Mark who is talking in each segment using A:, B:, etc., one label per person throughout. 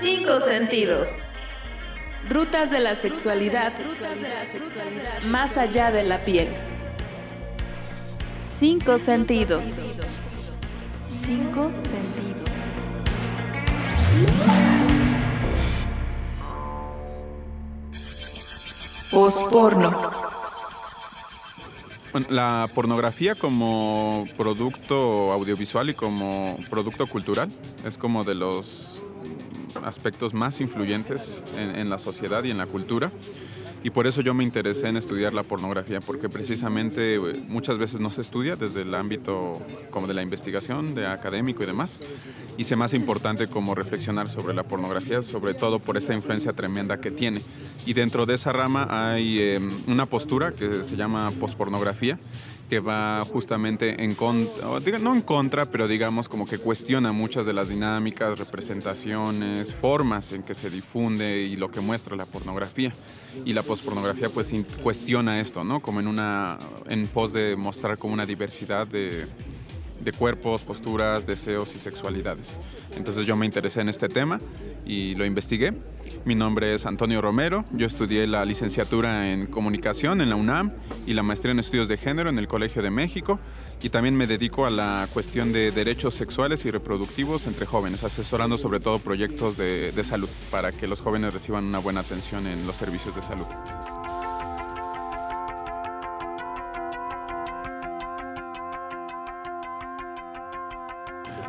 A: Cinco sentidos. Rutas de la sexualidad más allá de la piel. Cinco sentidos. Cinco sentidos. Posporno.
B: La pornografía como producto audiovisual y como producto cultural es como de los aspectos más influyentes en, en la sociedad y en la cultura. Y por eso yo me interesé en estudiar la pornografía, porque precisamente eh, muchas veces no se estudia desde el ámbito como de la investigación, de académico y demás. Y se más importante como reflexionar sobre la pornografía, sobre todo por esta influencia tremenda que tiene. Y dentro de esa rama hay eh, una postura que se llama pospornografía, que va justamente en contra, no en contra, pero digamos como que cuestiona muchas de las dinámicas, representaciones, formas en que se difunde y lo que muestra la pornografía. Y la pospornografía pues cuestiona esto, ¿no? Como en una, en pos de mostrar como una diversidad de, de cuerpos, posturas, deseos y sexualidades. Entonces yo me interesé en este tema y lo investigué. Mi nombre es Antonio Romero, yo estudié la licenciatura en comunicación en la UNAM y la maestría en estudios de género en el Colegio de México y también me dedico a la cuestión de derechos sexuales y reproductivos entre jóvenes, asesorando sobre todo proyectos de, de salud para que los jóvenes reciban una buena atención en los servicios de salud.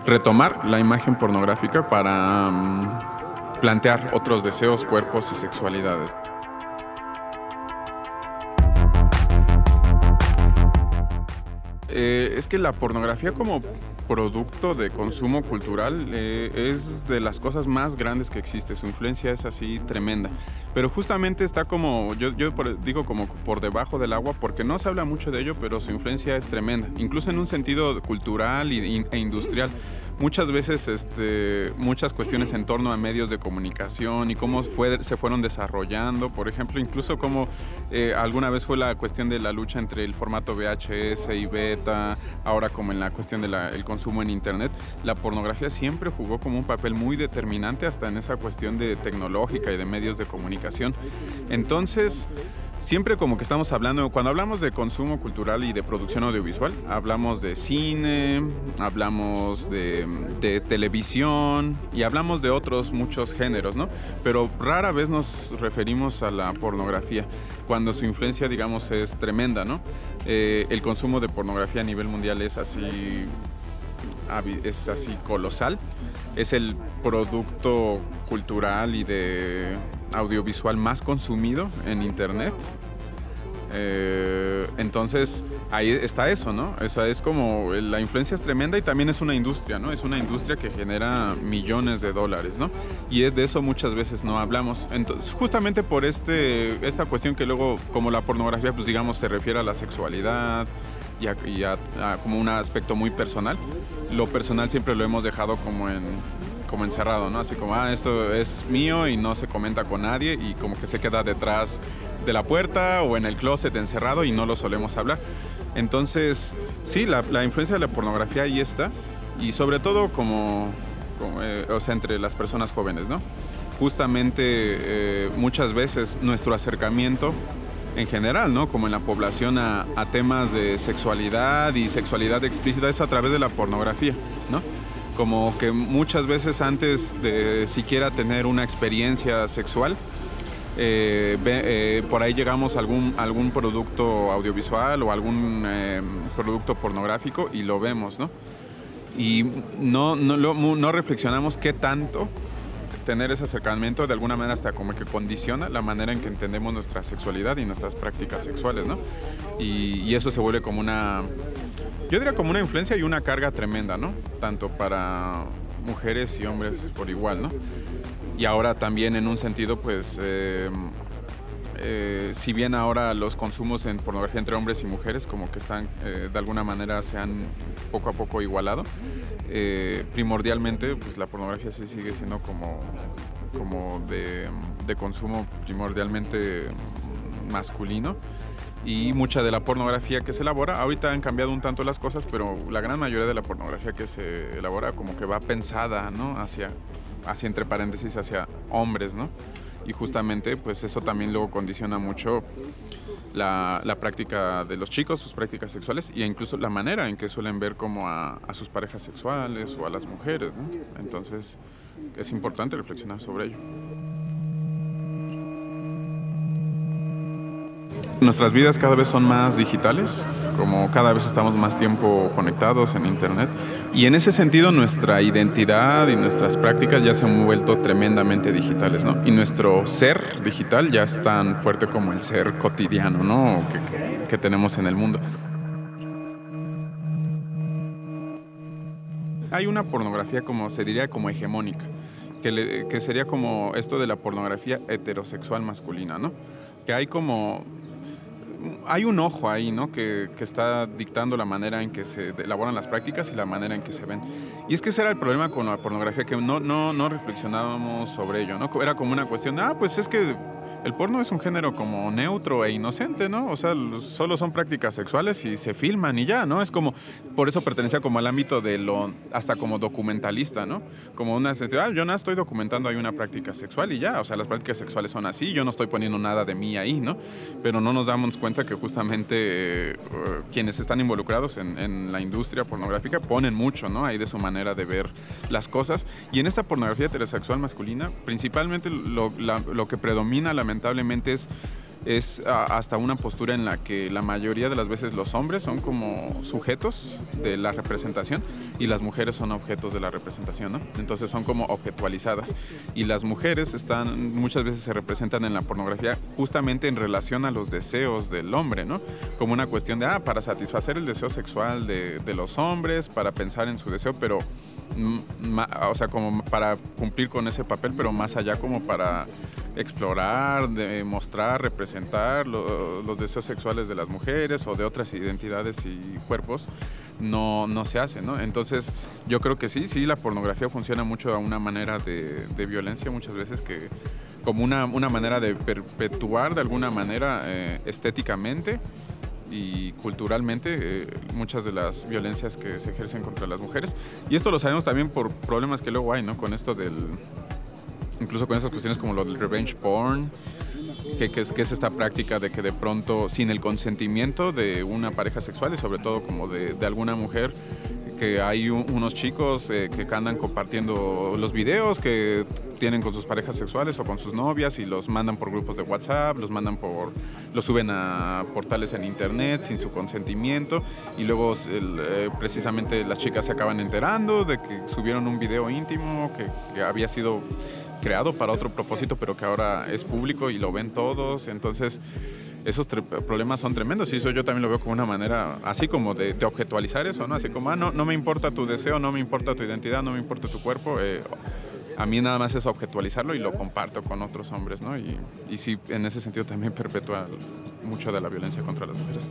B: retomar la imagen pornográfica para um, plantear otros deseos, cuerpos y sexualidades. Eh, es que la pornografía como producto de consumo cultural eh, es de las cosas más grandes que existe. Su influencia es así tremenda. Pero justamente está como, yo, yo digo como por debajo del agua porque no se habla mucho de ello, pero su influencia es tremenda. Incluso en un sentido cultural e industrial muchas veces este, muchas cuestiones en torno a medios de comunicación y cómo fue, se fueron desarrollando, por ejemplo, incluso cómo eh, alguna vez fue la cuestión de la lucha entre el formato VHS y beta, ahora como en la cuestión del consumo en Internet, la pornografía siempre jugó como un papel muy determinante hasta en esa cuestión de tecnológica y de medios de comunicación. Entonces, siempre como que estamos hablando, cuando hablamos de consumo cultural y de producción audiovisual, hablamos de cine, hablamos de, televisión y hablamos de otros muchos géneros, ¿no? Pero rara vez nos referimos a la pornografía, cuando su influencia, digamos, es tremenda, ¿no? Eh, el consumo de pornografía a nivel mundial es así, es así colosal, es el producto cultural y de audiovisual más consumido en Internet. Eh, entonces ahí está eso, ¿no? Esa es como la influencia es tremenda y también es una industria, ¿no? Es una industria que genera millones de dólares, ¿no? Y de eso muchas veces no hablamos. Entonces, justamente por este, esta cuestión que luego, como la pornografía, pues digamos, se refiere a la sexualidad y a como un aspecto muy personal, lo personal siempre lo hemos dejado como en como encerrado, ¿no? Así como, ah, esto es mío y no se comenta con nadie y como que se queda detrás de la puerta o en el closet encerrado y no lo solemos hablar. Entonces, sí, la, influencia de la pornografía ahí está y sobre todo como, eh, o sea, entre las personas jóvenes, ¿no? Justamente eh, muchas veces nuestro acercamiento en general, ¿no? Como en la población a, a temas de sexualidad y sexualidad explícita es a través de la pornografía, ¿no? Como que muchas veces antes de siquiera tener una experiencia sexual, eh, eh, por ahí llegamos a algún, algún producto audiovisual o algún eh, producto pornográfico y lo vemos, ¿no? Y no, no, no reflexionamos qué tanto tener ese acercamiento de alguna manera hasta como que condiciona la manera en que entendemos nuestra sexualidad y nuestras prácticas sexuales, ¿no? Y, y eso se vuelve como una yo diría como una influencia y una carga tremenda, ¿no? Tanto para mujeres y hombres por igual, ¿no? Y ahora también en un sentido, pues, eh, eh, si bien ahora los consumos en pornografía entre hombres y mujeres como que están, eh, de alguna manera se han poco a poco igualado, primordialmente, pues la pornografía sí sigue siendo como, como de, de consumo primordialmente masculino y mucha de la pornografía que se elabora, ahorita han cambiado un tanto las cosas, pero la gran mayoría de la pornografía que se elabora como que va pensada, ¿no? Hacia, hacia entre paréntesis, hacia hombres, ¿no? Y justamente pues eso también luego condiciona mucho la, la, práctica de los chicos, sus prácticas sexuales e incluso la manera en que suelen ver como a, a sus parejas sexuales o a las mujeres, ¿no? Entonces es importante reflexionar sobre ello. Nuestras vidas cada vez son más digitales, como cada vez estamos más tiempo conectados en Internet. Y en ese sentido nuestra identidad y nuestras prácticas ya se han vuelto tremendamente digitales, ¿no? Y nuestro ser digital ya es tan fuerte como el ser cotidiano, ¿no? Que, tenemos en el mundo. Hay una pornografía como se diría como hegemónica, que, que sería como esto de la pornografía heterosexual masculina, ¿no? Que hay como hay un ojo ahí, ¿no? Que, que, está dictando la manera en que se elaboran las prácticas y la manera en que se ven. Y es que ese era el problema con la pornografía, que no, no, no reflexionábamos sobre ello, ¿no? Era como una cuestión, ah, pues es que el porno es un género como neutro e inocente, ¿no? O sea, solo son prácticas sexuales y se filman y ya, ¿no? Es como, por eso pertenecía como al ámbito de lo, hasta como documentalista, ¿no? Como una, ah, yo no estoy documentando ahí una práctica sexual y ya, o sea, las prácticas sexuales son así, yo no estoy poniendo nada de mí ahí, ¿no? Pero no nos damos cuenta que justamente eh, quienes están involucrados en, en, la industria pornográfica ponen mucho, ¿no? Ahí de su manera de ver las cosas. Y en esta pornografía heterosexual masculina, principalmente lo, la, lo que predomina la lamentablemente es, es hasta una postura en la que la mayoría de las veces los hombres son como sujetos de la representación y las mujeres son objetos de la representación. Entonces son como objetualizadas. Y las mujeres están, muchas veces se representan en la pornografía justamente en relación a los deseos del hombre, ¿no? Como una cuestión de, ah, para satisfacer el deseo sexual de los hombres, para pensar en su deseo, pero o sea, como para cumplir con ese papel, pero más allá como para explorar, demostrar, representar lo, los deseos sexuales de las mujeres o de otras identidades y cuerpos, no, no se hace, ¿no? Entonces, yo creo que sí, sí, la pornografía funciona mucho a una manera de, de violencia muchas veces que como una, una, manera de perpetuar de alguna manera eh, estéticamente y culturalmente eh, muchas de las violencias que se ejercen contra las mujeres. Y esto lo sabemos también por problemas que luego hay, ¿no? Con esto del... Incluso con esas cuestiones como lo del revenge porn, que, que, es, que es esta práctica de que de pronto, sin el consentimiento de una pareja sexual y sobre todo como de, de alguna mujer, que hay unos chicos eh, que andan compartiendo los videos que tienen con sus parejas sexuales o con sus novias y los mandan por grupos de WhatsApp, los mandan por, los suben a portales en internet sin su consentimiento y luego eh, precisamente las chicas se acaban enterando de que subieron un video íntimo que había sido creado para otro propósito pero que ahora es público y lo ven todos, entonces esos problemas son tremendos y eso yo también lo veo como una manera así como de, objetualizar eso, ¿no? Así como, ah, no, no me importa tu deseo, no me importa tu identidad, no me importa tu cuerpo. Eh, a mí nada más es objetualizarlo y lo comparto con otros hombres, ¿no? Y, y sí, en ese sentido también perpetúa mucho de la violencia contra las mujeres.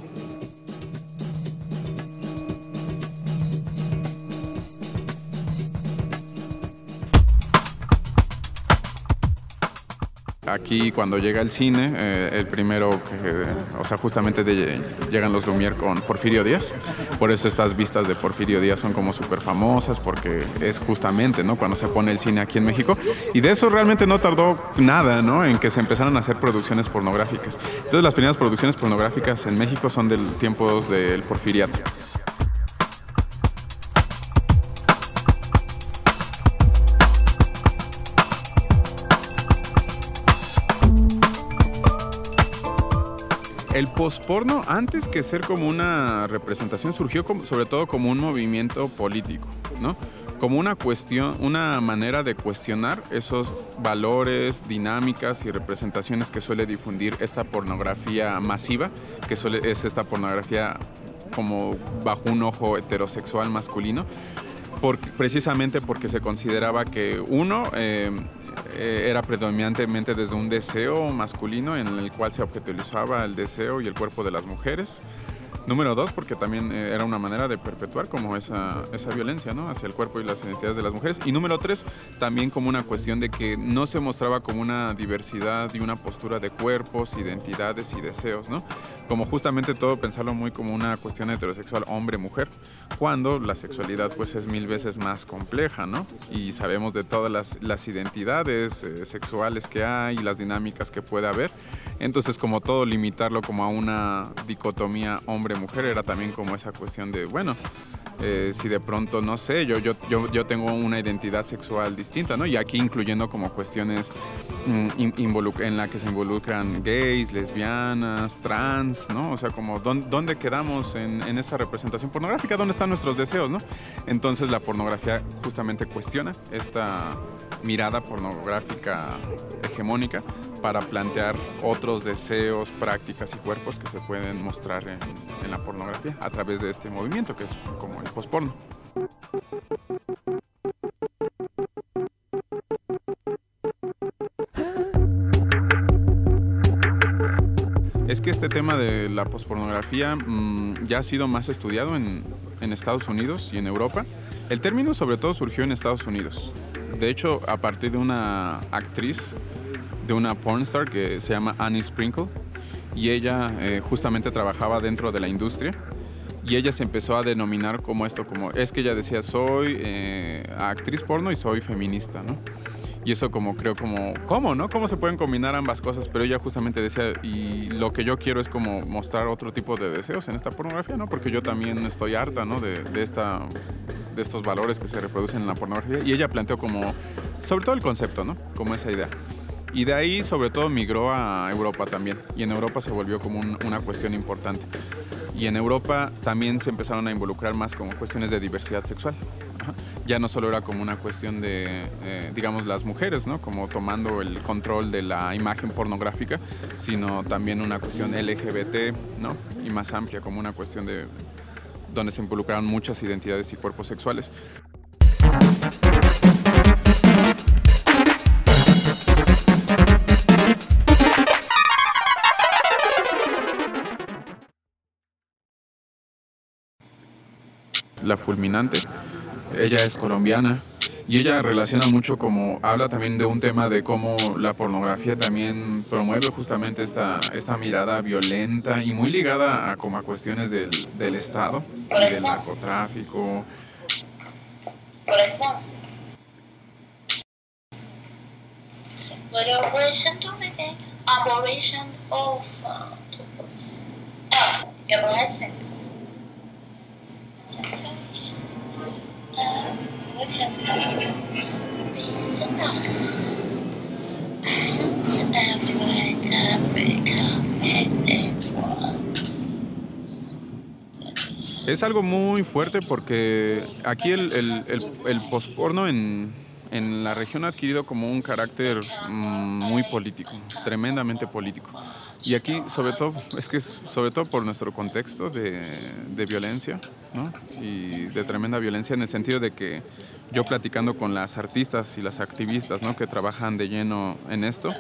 B: Aquí cuando llega el cine, eh, el primero o sea, justamente llegan los Lumière con Porfirio Díaz. Por eso estas vistas de Porfirio Díaz son como súper famosas, porque es justamente, ¿no? Cuando se pone el cine aquí en México. Y de eso realmente no tardó nada, ¿no? En que se empezaran a hacer producciones pornográficas. Entonces las primeras producciones pornográficas en México son del tiempos del porfiriato. El posporno, antes que ser como una representación, surgió sobre todo como un movimiento político, ¿no? Como una cuestión, una manera de cuestionar esos valores, dinámicas y representaciones que suele difundir esta pornografía masiva, que suele, es esta pornografía como bajo un ojo heterosexual masculino, precisamente porque se consideraba que uno eh, eh, era predominantemente desde un deseo masculino en el cual se objetualizaba el deseo y el cuerpo de las mujeres. Número dos, porque también eh, era una manera de perpetuar como esa, esa violencia, ¿no? Hacia el cuerpo y las identidades de las mujeres. Y número tres, también como una cuestión de que no se mostraba como una diversidad y una postura de cuerpos, identidades y deseos, ¿no? Como justamente todo pensarlo muy como una cuestión heterosexual hombre-mujer, cuando la sexualidad pues es mil veces más compleja, ¿no? Y sabemos de todas las, las identidades eh, sexuales que hay y las dinámicas que puede haber. Entonces como todo limitarlo como a una dicotomía hombre-mujer era también como esa cuestión de, bueno, eh, si de pronto, no sé, yo, yo, yo, yo, tengo una identidad sexual distinta, ¿no? Y aquí incluyendo como cuestiones mm, en la que se involucran gays, lesbianas, trans, ¿no? O sea, como dónde, quedamos en, en, esa representación pornográfica, dónde están nuestros deseos, ¿no? Entonces la pornografía justamente cuestiona esta mirada pornográfica hegemónica para plantear otros deseos, prácticas y cuerpos que se pueden mostrar en, la pornografía a través de este movimiento que es como el postporno. Es que este tema de la pospornografía mmm, ya ha sido más estudiado en Estados Unidos y en Europa. El término sobre todo surgió en Estados Unidos. De hecho, a partir de una actriz de una pornstar que se llama Annie Sprinkle y ella eh, justamente trabajaba dentro de la industria y ella se empezó a denominar como esto, como es que ella decía soy eh, actriz porno y soy feminista, ¿no? Y eso como creo como, ¿cómo, no? ¿Cómo se pueden combinar ambas cosas? Pero ella justamente decía, y lo que yo quiero es como mostrar otro tipo de deseos en esta pornografía, ¿no? Porque yo también estoy harta, ¿no? De, de, esta, de estos valores que se reproducen en la pornografía. Y ella planteó como, sobre todo el concepto, ¿no? Como esa idea. Y de ahí sobre todo migró a Europa también. Y en Europa se volvió como un, una cuestión importante. Y en Europa también se empezaron a involucrar más como cuestiones de diversidad sexual. Ya no solo era como una cuestión de, eh, digamos, las mujeres, ¿no? Como tomando el control de la imagen pornográfica, sino también una cuestión LGBT, ¿no? Y más amplia, como una cuestión de donde se involucraron muchas identidades y cuerpos sexuales. La fulminante. Ella es colombiana y ella relaciona mucho como, habla también de un tema de cómo la pornografía también promueve justamente esta, esta mirada violenta y muy ligada a, como a cuestiones del, del Estado, y del narcotráfico. Es algo muy fuerte porque aquí el, el, el, el posporno en, en la región ha adquirido como un carácter mm, muy político, tremendamente político. Y aquí, sobre todo, es que es sobre todo por nuestro contexto de, de, violencia, ¿no? Y de tremenda violencia en el sentido de que yo platicando con las artistas y las activistas, ¿no? Que trabajan de lleno en esto,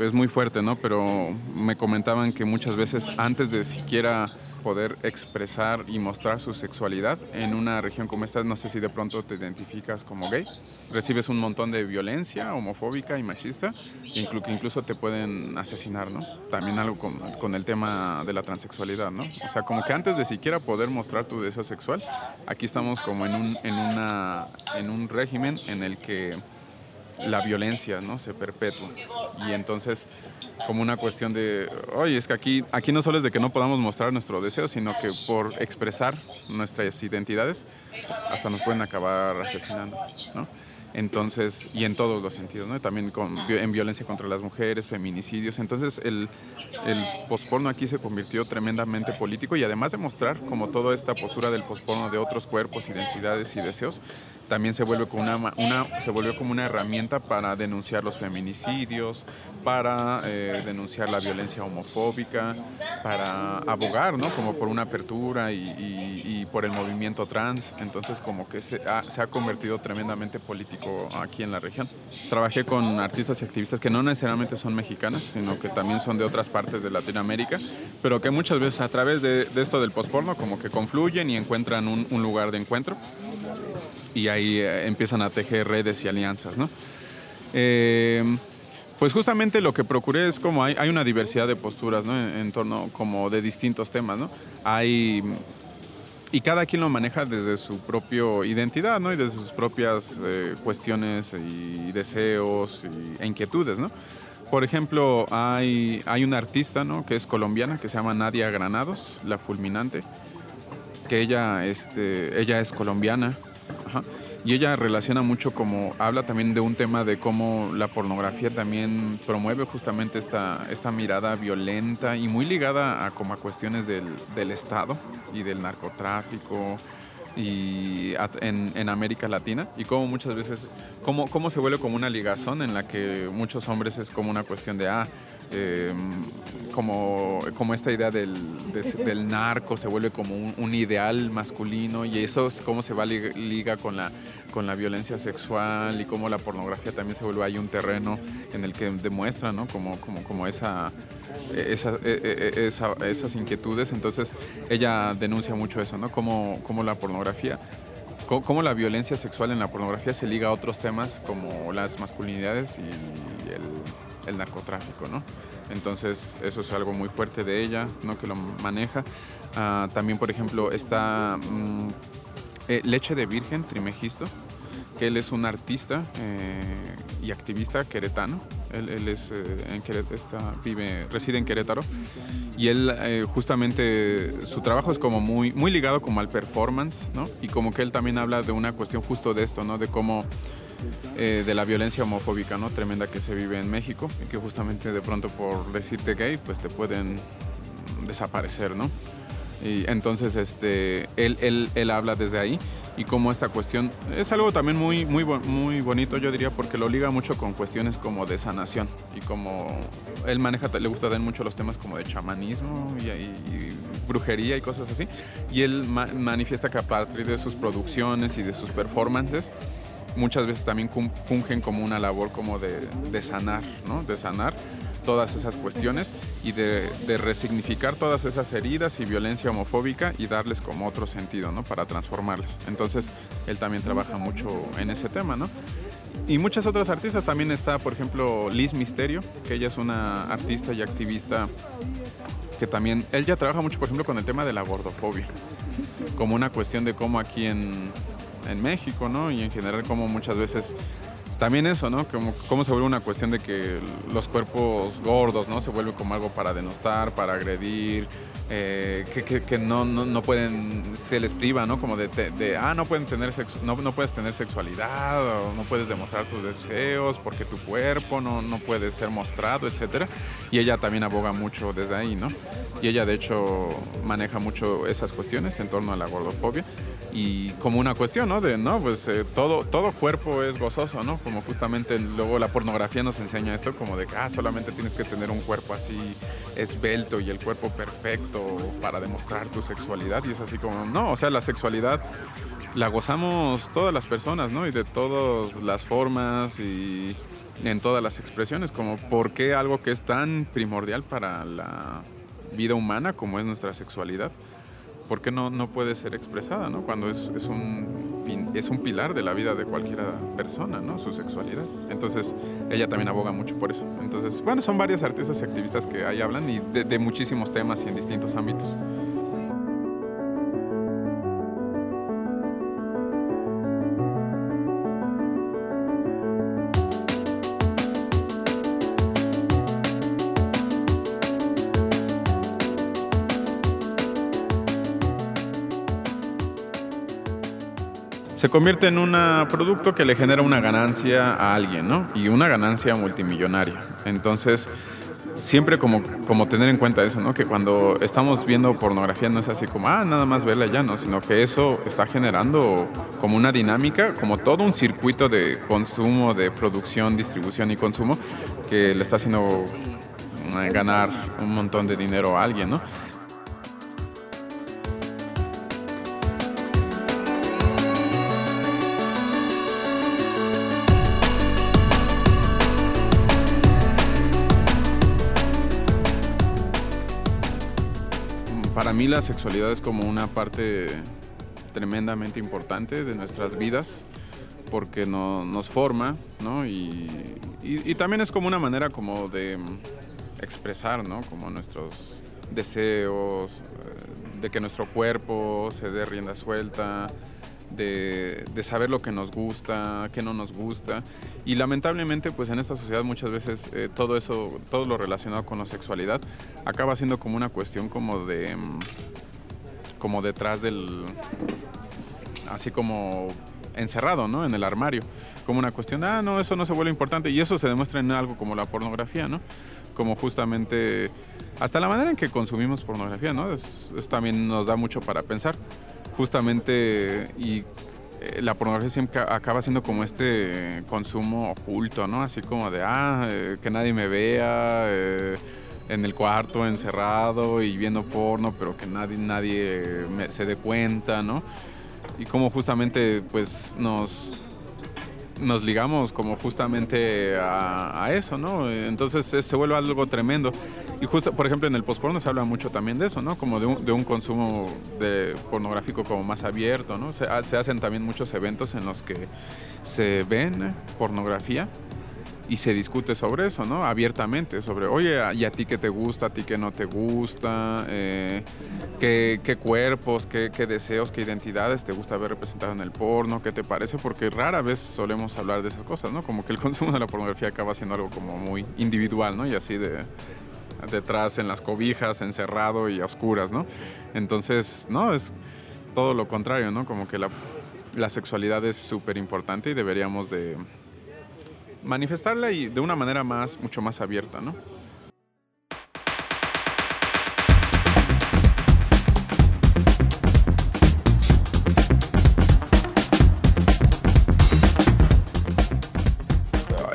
B: es muy fuerte, ¿no? Pero me comentaban que muchas veces antes de siquiera poder expresar y mostrar su sexualidad en una región como esta, no sé si de pronto te identificas como gay, recibes un montón de violencia homofóbica y machista, que incluso te pueden asesinar, ¿no? También algo con, con, el tema de la transexualidad, ¿no? O sea, como que antes de siquiera poder mostrar tu deseo sexual, aquí estamos como en un, en una, en un régimen en el que la violencia ¿no? se perpetúa. Y entonces, como una cuestión de, oye, es que aquí, aquí no solo es de que no podamos mostrar nuestro deseo, sino que por expresar nuestras identidades, hasta nos pueden acabar asesinando. ¿no? Entonces, y en todos los sentidos, ¿no? También con, en violencia contra las mujeres, feminicidios. Entonces, el, el posporno aquí se convirtió tremendamente político y además de mostrar como toda esta postura del posporno de otros cuerpos, identidades y deseos, también se vuelve como una, una se volvió como una herramienta para denunciar los feminicidios, para eh, denunciar la violencia homofóbica, para abogar, ¿no? Como por una apertura y, por el movimiento trans. Entonces, como que se ha, convertido tremendamente político aquí en la región. Trabajé con artistas y activistas que no necesariamente son mexicanas, sino que también son de otras partes de Latinoamérica, pero que muchas veces a través de, esto del postporno como que confluyen y encuentran un lugar de encuentro y ahí eh, empiezan a tejer redes y alianzas, ¿no? Eh, pues justamente lo que procuré es como hay, una diversidad de posturas, ¿no? En, torno como de distintos temas, ¿no? Hay y cada quien lo maneja desde su propia identidad, ¿no? Y desde sus propias eh, cuestiones y deseos e inquietudes, ¿no? Por ejemplo, hay, hay una artista, ¿no? Que es colombiana, que se llama Nadia Granados, la fulminante, que ella, este, ella es colombiana, y ella relaciona mucho como, habla también de un tema de cómo la pornografía también promueve justamente esta, esta mirada violenta y muy ligada a como cuestiones del, del Estado y del narcotráfico y en, en, América Latina. Y cómo muchas veces, cómo, cómo se vuelve como una ligazón en la que muchos hombres es como una cuestión de, ah, Em, como, como esta idea del, del, narco se vuelve como un, ideal masculino y eso es cómo se va liga con la, con la violencia sexual y cómo la pornografía también se vuelve ahí un terreno en el que demuestra ¿no? como, como, como esa, esa, e, e, e, esa, esas inquietudes. Entonces ella denuncia mucho eso, ¿no? como, como la pornografía cómo la violencia sexual en la pornografía se liga a otros temas como las masculinidades y el el narcotráfico, ¿no? Entonces eso es algo muy fuerte de ella, ¿no? Que lo maneja. Ah, también, por ejemplo, está mm, eh, Leche de Virgen, Trimegisto, que él es un artista eh, y activista queretano. Él, es eh, en Querétaro, vive, reside en Querétaro y él justamente su trabajo es como muy, ligado como al performance, ¿no? Y como que él también habla de una cuestión justo de esto, ¿no? De cómo eh, de la violencia homofóbica ¿no? tremenda que se vive en México y que justamente de pronto por decirte gay pues te pueden desaparecer, ¿no? Y entonces este, él, él, él habla desde ahí y cómo esta cuestión es algo también muy, muy, muy bonito, yo diría, porque lo liga mucho con cuestiones como de sanación y como él maneja, le gusta dar mucho los temas como de chamanismo y, brujería y cosas así. Y él manifiesta que a partir de sus producciones y de sus performances, muchas veces también fungen como una labor como de, sanar, ¿no? De sanar todas esas cuestiones y de, de, resignificar todas esas heridas y violencia homofóbica y darles como otro sentido, ¿no? Para transformarlas. Entonces, él también trabaja mucho en ese tema, ¿no? Y muchas otras artistas, también está, por ejemplo, Liz Misterio, que ella es una artista y activista que también, él ya trabaja mucho, por ejemplo, con el tema de la gordofobia, como una cuestión de cómo aquí en, en México, ¿no? Y en general como muchas veces también eso, ¿no? Como, cómo se vuelve una cuestión de que los cuerpos gordos, ¿no? Se vuelve como algo para denostar, para agredir, eh, que, que, no, no, no, pueden, se les priva, ¿no? Como de, ah, no, pueden tener no, no, puedes tener sexualidad no puedes demostrar tus deseos porque tu cuerpo no, no puede ser mostrado, etc. Y ella también aboga mucho desde ahí, ¿no? Y ella de hecho maneja mucho esas cuestiones en torno a la gordofobia y como una cuestión, ¿no? De, no, pues eh, todo, todo cuerpo es gozoso, ¿no? Justamente luego la pornografía nos enseña esto, como de que, ah, solamente tienes que tener un cuerpo así esbelto y el cuerpo perfecto para demostrar tu sexualidad y es así como, no, o sea, la sexualidad la gozamos todas las personas, ¿no? Y de todas las formas y en todas las expresiones, como por qué algo que es tan primordial para la vida humana como es nuestra sexualidad ¿por qué no, no puede ser expresada, ¿no? Cuando es, es, un, es un pilar de la vida de cualquier persona, ¿no? Su sexualidad. Entonces, ella también aboga mucho por eso. Entonces, bueno, son varias artistas y activistas que ahí hablan y de, de muchísimos temas y en distintos ámbitos. Se convierte en un producto que le genera una ganancia a alguien, ¿no? Y una ganancia multimillonaria. Entonces, siempre como, como tener en cuenta eso, ¿no? Que cuando estamos viendo pornografía no es así como, ah, nada más verla ya, ¿no? Sino que eso está generando como una dinámica, como todo un circuito de consumo, de producción, distribución y consumo que le está haciendo eh, ganar un montón de dinero a alguien, ¿no? Para mí la sexualidad es como una parte tremendamente importante de nuestras vidas porque no, nos forma, ¿no? Y, y, también es como una manera como de expresar, ¿no? Como nuestros deseos, eh, de que nuestro cuerpo se dé rienda suelta, de, de, saber lo que nos gusta, qué no nos gusta. Y lamentablemente, pues en esta sociedad muchas veces eh, todo eso, todo lo relacionado con la sexualidad, acaba siendo como una cuestión como de, mm, como detrás del, así como encerrado, ¿no? En el armario, como una cuestión, ah, no, eso no se vuelve importante. Y eso se demuestra en algo como la pornografía, ¿no? Como justamente, hasta la manera en que consumimos pornografía, ¿no? Eso también nos da mucho para pensar. Justamente, y eh, la pornografía siempre acaba siendo como este consumo oculto, ¿no? Así como de, ah, eh, que nadie me vea, eh, en el cuarto encerrado y viendo porno, pero que nadie, nadie se dé cuenta, ¿no? y cómo justamente pues nos nos ligamos como justamente a, eso, ¿no? Entonces se vuelve algo tremendo. Y justo, por ejemplo, en el postporno se habla mucho también de eso, ¿no? Como de un, de un consumo de pornográfico como más abierto, ¿no? Se, se, hacen también muchos eventos en los que se ven pornografía y se discute sobre eso, ¿no? Abiertamente, sobre, oye, ¿y a ti qué te gusta, a ti qué no te gusta? Eh, ¿qué, ¿qué, cuerpos, qué, qué, deseos, qué identidades te gusta ver representado en el porno? ¿Qué te parece? Porque rara vez solemos hablar de esas cosas, ¿no? Como que el consumo de la pornografía acaba siendo algo como muy individual, ¿no? Y así de detrás en las cobijas, encerrado y a oscuras, ¿no? Entonces, no, es todo lo contrario, ¿no? Como que la, la sexualidad es súper importante y deberíamos de manifestarla y de una manera más, mucho más abierta, ¿no?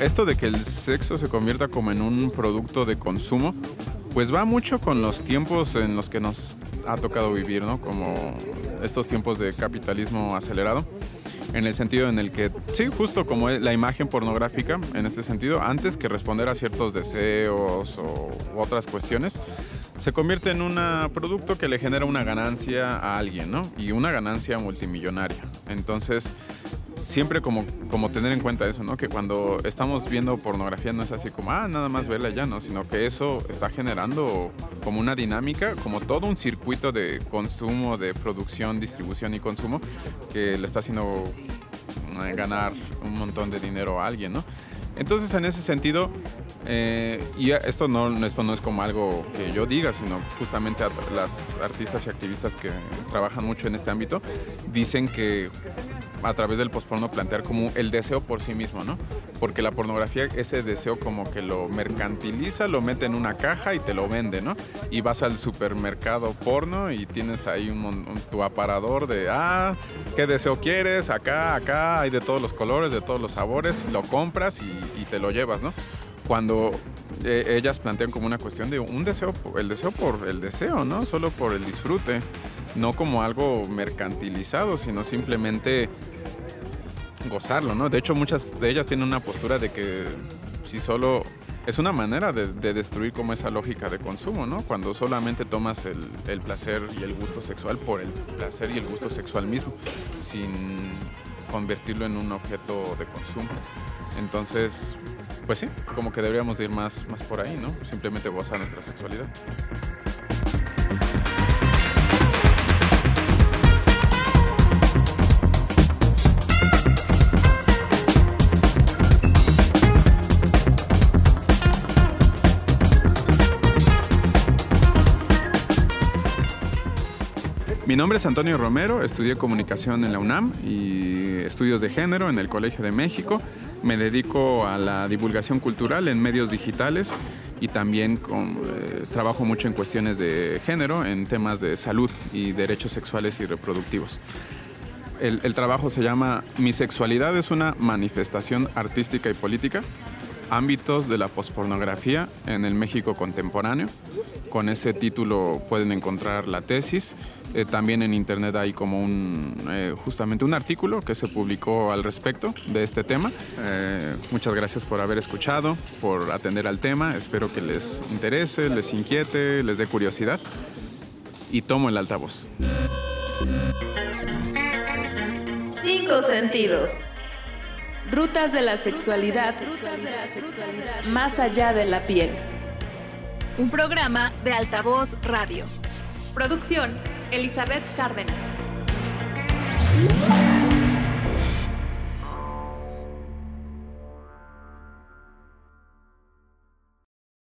B: Esto de que el sexo se convierta como en un producto de consumo, pues va mucho con los tiempos en los que nos ha tocado vivir, ¿no? Como estos tiempos de capitalismo acelerado en el sentido en el que, sí, justo como la imagen pornográfica, en este sentido, antes que responder a ciertos deseos o otras cuestiones, se convierte en un producto que le genera una ganancia a alguien, ¿no? Y una ganancia multimillonaria. Entonces, siempre como, como tener en cuenta eso, ¿no? Que cuando estamos viendo pornografía no es así como, ah, nada más verla ya, ¿no? Sino que eso está generando como una dinámica, como todo un circuito de consumo, de producción, distribución y consumo que le está haciendo eh, ganar un montón de dinero a alguien, ¿no? Entonces, en ese sentido, eh, y esto no, esto no es como algo que yo diga, sino justamente las artistas y activistas que trabajan mucho en este ámbito dicen que a través del postporno plantear como el deseo por sí mismo, ¿no? Porque la pornografía, ese deseo como que lo mercantiliza, lo mete en una caja y te lo vende, ¿no? Y vas al supermercado porno y tienes ahí un, tu aparador de, ah, ¿qué deseo quieres? Acá, acá, hay de todos los colores, de todos los sabores, lo compras y, te lo llevas, ¿no? Cuando eh, ellas plantean como una cuestión de un deseo, el deseo por el deseo, ¿no? Solo por el disfrute no como algo mercantilizado, sino simplemente gozarlo, ¿no? De hecho, muchas de ellas tienen una postura de que si solo es una manera de, destruir como esa lógica de consumo, ¿no? Cuando solamente tomas el, el, placer y el gusto sexual por el placer y el gusto sexual mismo, sin convertirlo en un objeto de consumo. Entonces, pues sí, como que deberíamos ir más, más por ahí, ¿no? Simplemente gozar nuestra sexualidad. Mi nombre es Antonio Romero, estudié comunicación en la UNAM y estudios de género en el Colegio de México. Me dedico a la divulgación cultural en medios digitales y también eh, trabajo mucho en cuestiones de género, en temas de salud y derechos sexuales y reproductivos. El, el trabajo se llama Mi sexualidad es una manifestación artística y política ámbitos de la pospornografía en el México contemporáneo. Con ese título pueden encontrar la tesis. Eh, también en internet hay como un, eh, justamente un artículo que se publicó al respecto de este tema. Eh, muchas gracias por haber escuchado, por atender al tema. Espero que les interese, les inquiete, les dé curiosidad. Y tomo el altavoz.
A: Cinco sentidos. Rutas de la sexualidad, más allá de la piel.
C: Un programa de Altavoz Radio.
A: Producción, Elizabeth Cárdenas.